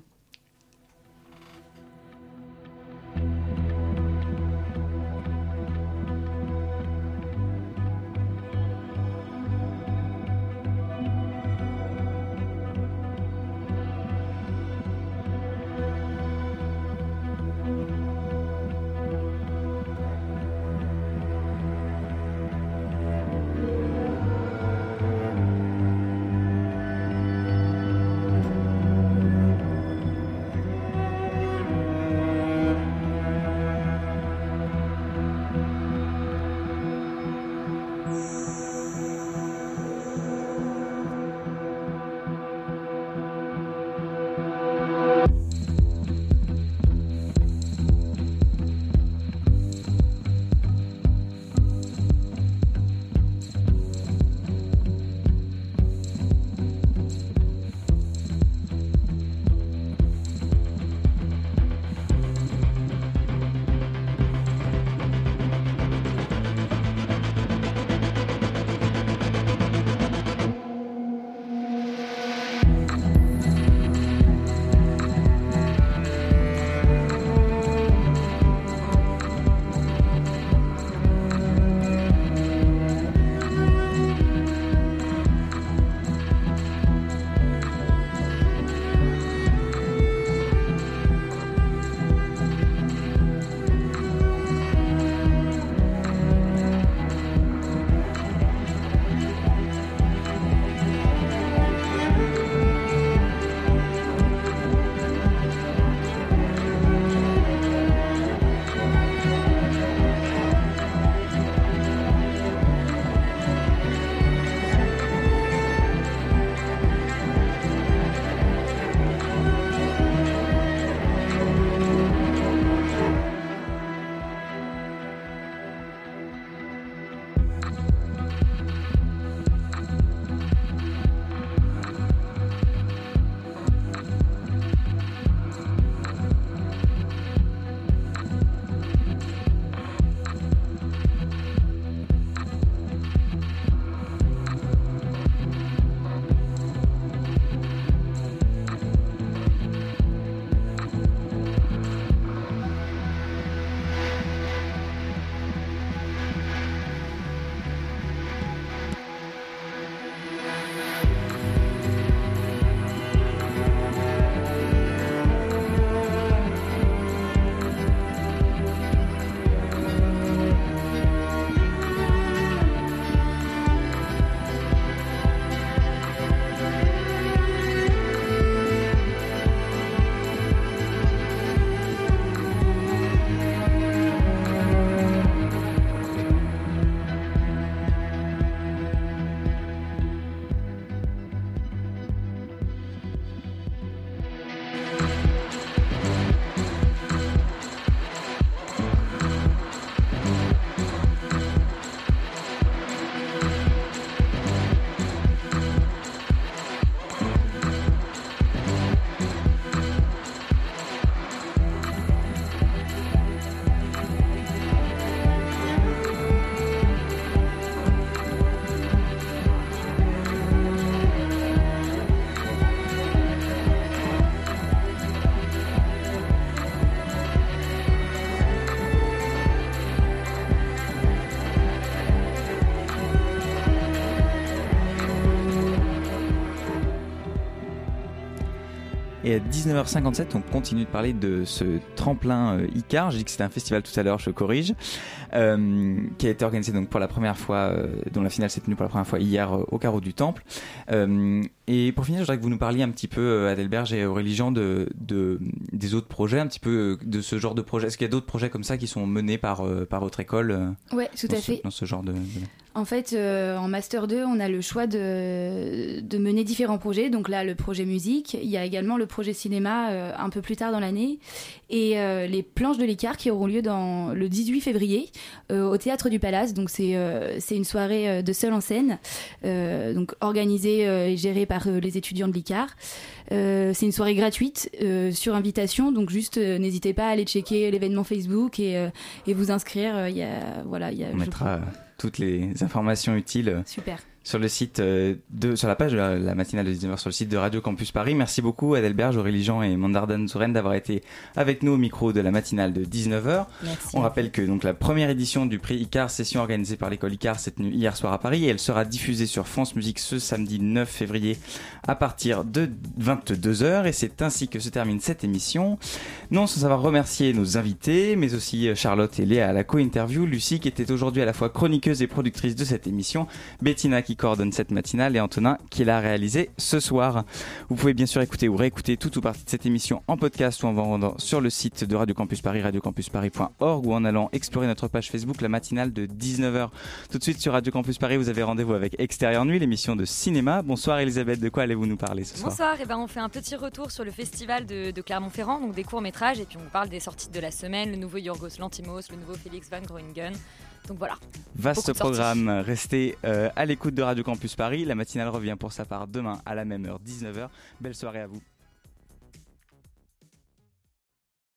19h57, on continue de parler de ce tremplin euh, Icar. J'ai dit que c'était un festival tout à l'heure, je corrige, euh, qui a été organisé donc pour la première fois, euh, dont la finale s'est tenue pour la première fois hier au carreau du Temple. Et pour finir, je voudrais que vous nous parliez un petit peu, Adelberge et Aurélie Jean, de, de, des autres projets, un petit peu de ce genre de projet. Est-ce qu'il y a d'autres projets comme ça qui sont menés par, par votre école Ouais, tout à fait. dans ce genre de... En fait, euh, en Master 2, on a le choix de, de, mener différents projets. Donc là, le projet musique. Il y a également le projet cinéma euh, un peu plus tard dans l'année. Et euh, les planches de l'écart qui auront lieu dans, le 18 février au Théâtre du Palace. Donc c'est c'est une soirée de seul en scène, donc organisée et gérée par les étudiants de l'ICAR. c'est une soirée gratuite sur invitation. Donc juste n'hésitez pas à aller checker l'événement Facebook et, et vous inscrire. Il y a, voilà, il y a, on mettra toutes les informations utiles. Super sur le site euh, de, sur la page de la, matinale de 19h sur le site de Radio Campus Paris. Merci beaucoup Adelberge, Aurélie Jean et Mandardan Souren d'avoir été avec nous au micro de la matinale de 19h. Merci. On rappelle que donc la première édition du prix ICAR, session organisée par l'école ICAR, s'est tenue hier soir à Paris et elle sera diffusée sur France Musique ce samedi 9 février à partir de 22h et c'est ainsi que se termine cette émission. Non sans savoir remercier nos invités, mais aussi euh, Charlotte et Léa à la co-interview, Lucie qui était aujourd'hui à la fois chroniqueuse et productrice de cette émission, Bettina qui coordonne cette matinale et Antonin qui l'a réalisé ce soir. Vous pouvez bien sûr écouter ou réécouter toute ou partie de cette émission en podcast ou en vous rendant sur le site de Radio Campus Paris, radiocampusparis.org ou en allant explorer notre page Facebook, la matinale de 19h. Tout de suite sur Radio Campus Paris, vous avez rendez-vous avec Extérieur Nuit, l'émission de cinéma. Bonsoir Elisabeth, de quoi allez-vous nous parler ce soir? Bonsoir, et eh ben on fait un petit retour sur le festival de, Clermont-Ferrand, donc des courts-métrages, et puis on parle des sorties de la semaine, le nouveau Yorgos Lantimos, le nouveau Félix Van Groningen. Donc voilà. Vaste programme. Restez euh, à l'écoute de Radio Campus Paris. La matinale revient pour sa part demain à la même heure, 19h. Belle soirée à vous.